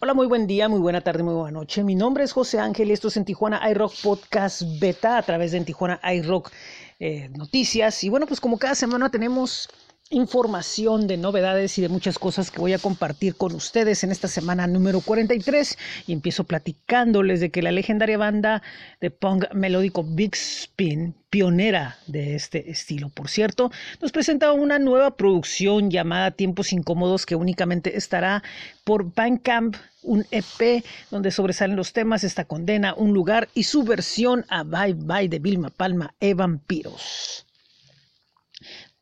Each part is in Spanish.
Hola, muy buen día, muy buena tarde, muy buena noche. Mi nombre es José Ángel y esto es en Tijuana iRock Podcast Beta a través de en Tijuana iRock eh, Noticias. Y bueno, pues como cada semana tenemos información de novedades y de muchas cosas que voy a compartir con ustedes en esta semana número 43 y empiezo platicándoles de que la legendaria banda de punk melódico Big Spin, pionera de este estilo por cierto, nos presenta una nueva producción llamada Tiempos Incómodos que únicamente estará por Bandcamp un EP donde sobresalen los temas Esta Condena, Un Lugar y su versión a Bye Bye de Vilma Palma e Vampiros.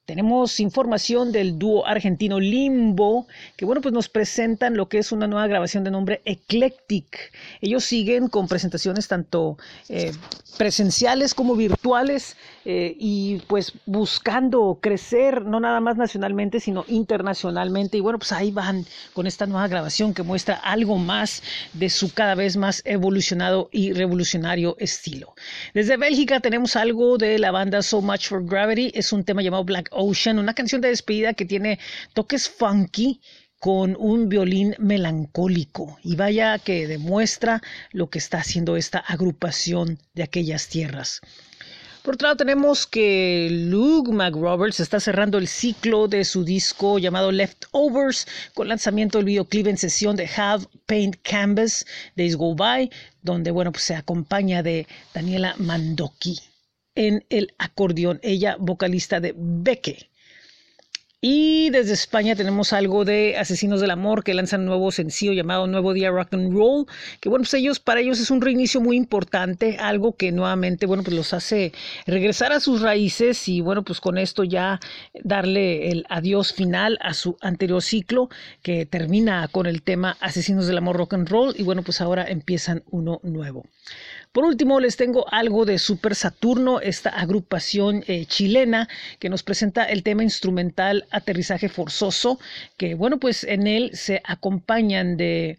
Tenemos información del dúo argentino Limbo, que bueno, pues nos presentan lo que es una nueva grabación de nombre Eclectic. Ellos siguen con presentaciones tanto eh, presenciales como virtuales eh, y pues buscando crecer, no nada más nacionalmente, sino internacionalmente. Y bueno, pues ahí van con esta nueva grabación que muestra algo más de su cada vez más evolucionado y revolucionario estilo. Desde Bélgica tenemos algo de la banda So Much for Gravity, es un tema llamado Black Ocean, una canción de despedida que tiene toques funky con un violín melancólico y vaya que demuestra lo que está haciendo esta agrupación de aquellas tierras. Por otro lado tenemos que Luke McRoberts está cerrando el ciclo de su disco llamado Leftovers con lanzamiento del videoclip en sesión de Have Paint Canvas Days Go By, donde bueno pues se acompaña de Daniela Mandoki en el acordeón, ella vocalista de Beque. Y desde España tenemos algo de Asesinos del Amor que lanzan un nuevo sencillo llamado Nuevo Día Rock and Roll, que bueno, pues ellos, para ellos es un reinicio muy importante, algo que nuevamente, bueno, pues los hace regresar a sus raíces y bueno, pues con esto ya darle el adiós final a su anterior ciclo que termina con el tema Asesinos del Amor Rock and Roll y bueno, pues ahora empiezan uno nuevo. Por último, les tengo algo de Super Saturno, esta agrupación eh, chilena que nos presenta el tema instrumental Aterrizaje Forzoso, que bueno, pues en él se acompañan de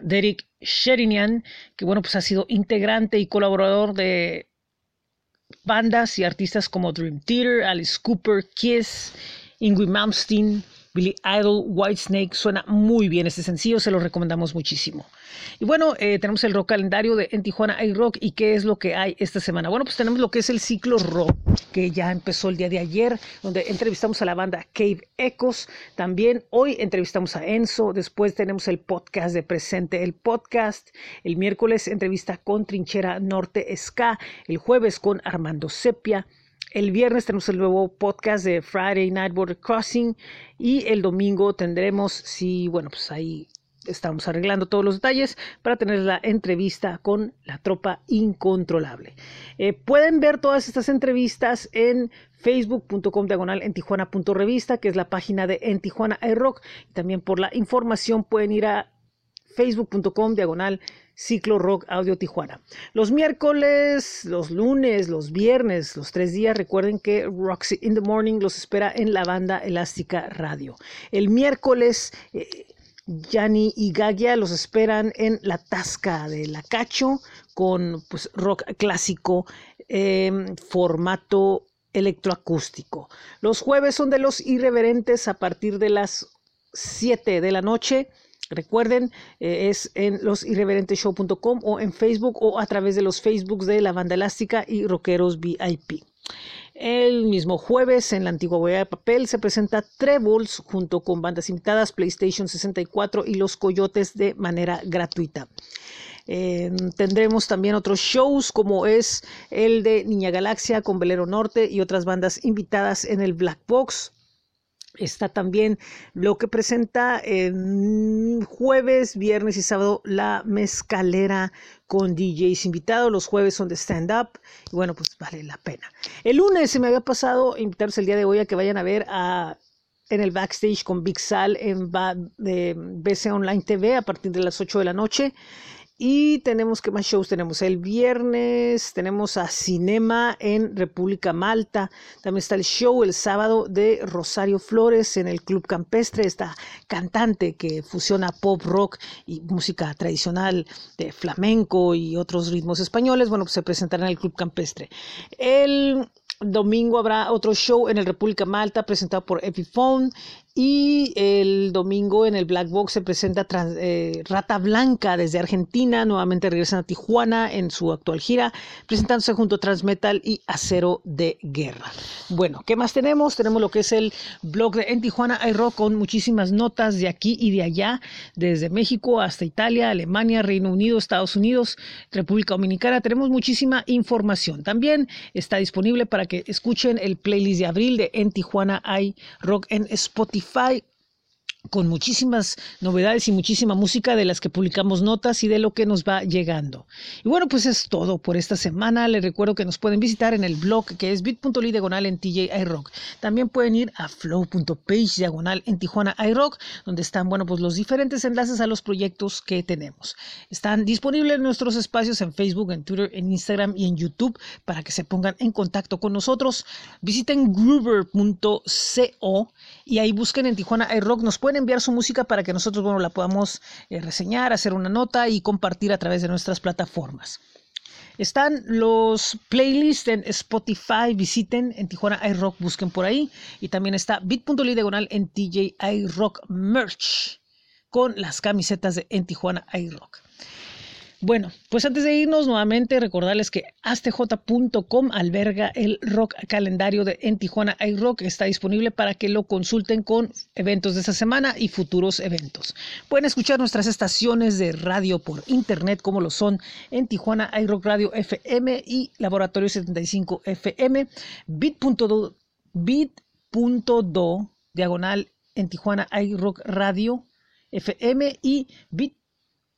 Derek Sherinian, que bueno, pues ha sido integrante y colaborador de bandas y artistas como Dream Theater, Alice Cooper, Kiss, Ingrid Malmsteen, Billy Idol, Whitesnake. Suena muy bien este sencillo, se lo recomendamos muchísimo. Y bueno, eh, tenemos el rock calendario de En Tijuana hay rock. ¿Y qué es lo que hay esta semana? Bueno, pues tenemos lo que es el ciclo rock, que ya empezó el día de ayer, donde entrevistamos a la banda Cave Echoes. También hoy entrevistamos a Enzo. Después tenemos el podcast de Presente, el podcast. El miércoles entrevista con Trinchera Norte Ska. El jueves con Armando Sepia. El viernes tenemos el nuevo podcast de Friday Night Border Crossing y el domingo tendremos, si, bueno, pues ahí estamos arreglando todos los detalles para tener la entrevista con la tropa incontrolable. Eh, pueden ver todas estas entrevistas en facebook.com diagonal en tijuana.revista, que es la página de en Tijuana iRock. También por la información pueden ir a facebook.com diagonal Ciclo Rock Audio Tijuana. Los miércoles, los lunes, los viernes, los tres días, recuerden que Roxy in the Morning los espera en la banda Elástica Radio. El miércoles, eh, Yanni y Gagia los esperan en la Tasca de La Cacho con pues, rock clásico, en formato electroacústico. Los jueves son de los irreverentes a partir de las 7 de la noche Recuerden, eh, es en losirreverenteshow.com o en Facebook o a través de los Facebooks de la banda elástica y rockeros VIP. El mismo jueves en la antigua huella de papel se presenta Trebles junto con bandas invitadas PlayStation 64 y Los Coyotes de manera gratuita. Em, tendremos también otros shows como es el de Niña Galaxia con Velero Norte y otras bandas invitadas en el Black Box Está también lo que presenta en jueves, viernes y sábado la mezcalera con DJs invitados. Los jueves son de stand-up y bueno, pues vale la pena. El lunes se me había pasado invitarse el día de hoy a que vayan a ver a en el backstage con Big Sal en de BC Online TV a partir de las 8 de la noche. Y tenemos, ¿qué más shows tenemos? El viernes tenemos a Cinema en República Malta. También está el show el sábado de Rosario Flores en el Club Campestre, esta cantante que fusiona pop rock y música tradicional de flamenco y otros ritmos españoles. Bueno, pues se presentará en el Club Campestre. El domingo habrá otro show en el República Malta presentado por Epiphone Y el domingo en el Black Box se presenta eh, Rata Blanca desde Argentina. Nuevamente regresan a Tijuana en su actual gira, presentándose junto a Transmetal y Acero de Guerra. Bueno, ¿qué más tenemos? Tenemos lo que es el blog de En Tijuana iRock con muchísimas notas de aquí y de allá, desde México hasta Italia, Alemania, Reino Unido, Estados Unidos, República Dominicana. Tenemos muchísima información. También está disponible para que escuchen el playlist de abril de En Tijuana iRock en Spotify fight con muchísimas novedades y muchísima música de las que publicamos notas y de lo que nos va llegando. Y bueno, pues es todo por esta semana. Les recuerdo que nos pueden visitar en el blog que es bit.ly diagonal en TJ iRock. También pueden ir a flow.page diagonal en Tijuana iRock, donde están, bueno, pues los diferentes enlaces a los proyectos que tenemos. Están disponibles nuestros espacios en Facebook, en Twitter, en Instagram y en YouTube para que se pongan en contacto con nosotros. Visiten groover.co y ahí busquen en Tijuana iRock. Nos pueden enviar su música para que nosotros bueno, la podamos eh, reseñar, hacer una nota y compartir a través de nuestras plataformas. Están los playlists en Spotify, visiten en Tijuana iRock, busquen por ahí. Y también está bit.ly diagonal en TJ iRock Merch con las camisetas de en Tijuana iRock. Bueno, pues antes de irnos nuevamente recordarles que astj.com alberga el rock calendario de en Tijuana iRock. Está disponible para que lo consulten con eventos de esta semana y futuros eventos. Pueden escuchar nuestras estaciones de radio por internet como lo son en Tijuana iRock Radio FM y Laboratorio 75 FM, bit.do, bit.do diagonal en Tijuana iRock Radio FM y bit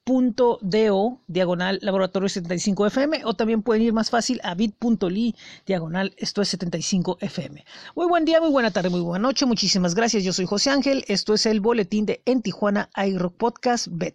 bit.do diagonal laboratorio 75 FM o también pueden ir más fácil a bit.ly diagonal esto es 75 FM. Muy buen día, muy buena tarde, muy buena noche. Muchísimas gracias. Yo soy José Ángel. Esto es el boletín de En Tijuana iRock Podcast Bet.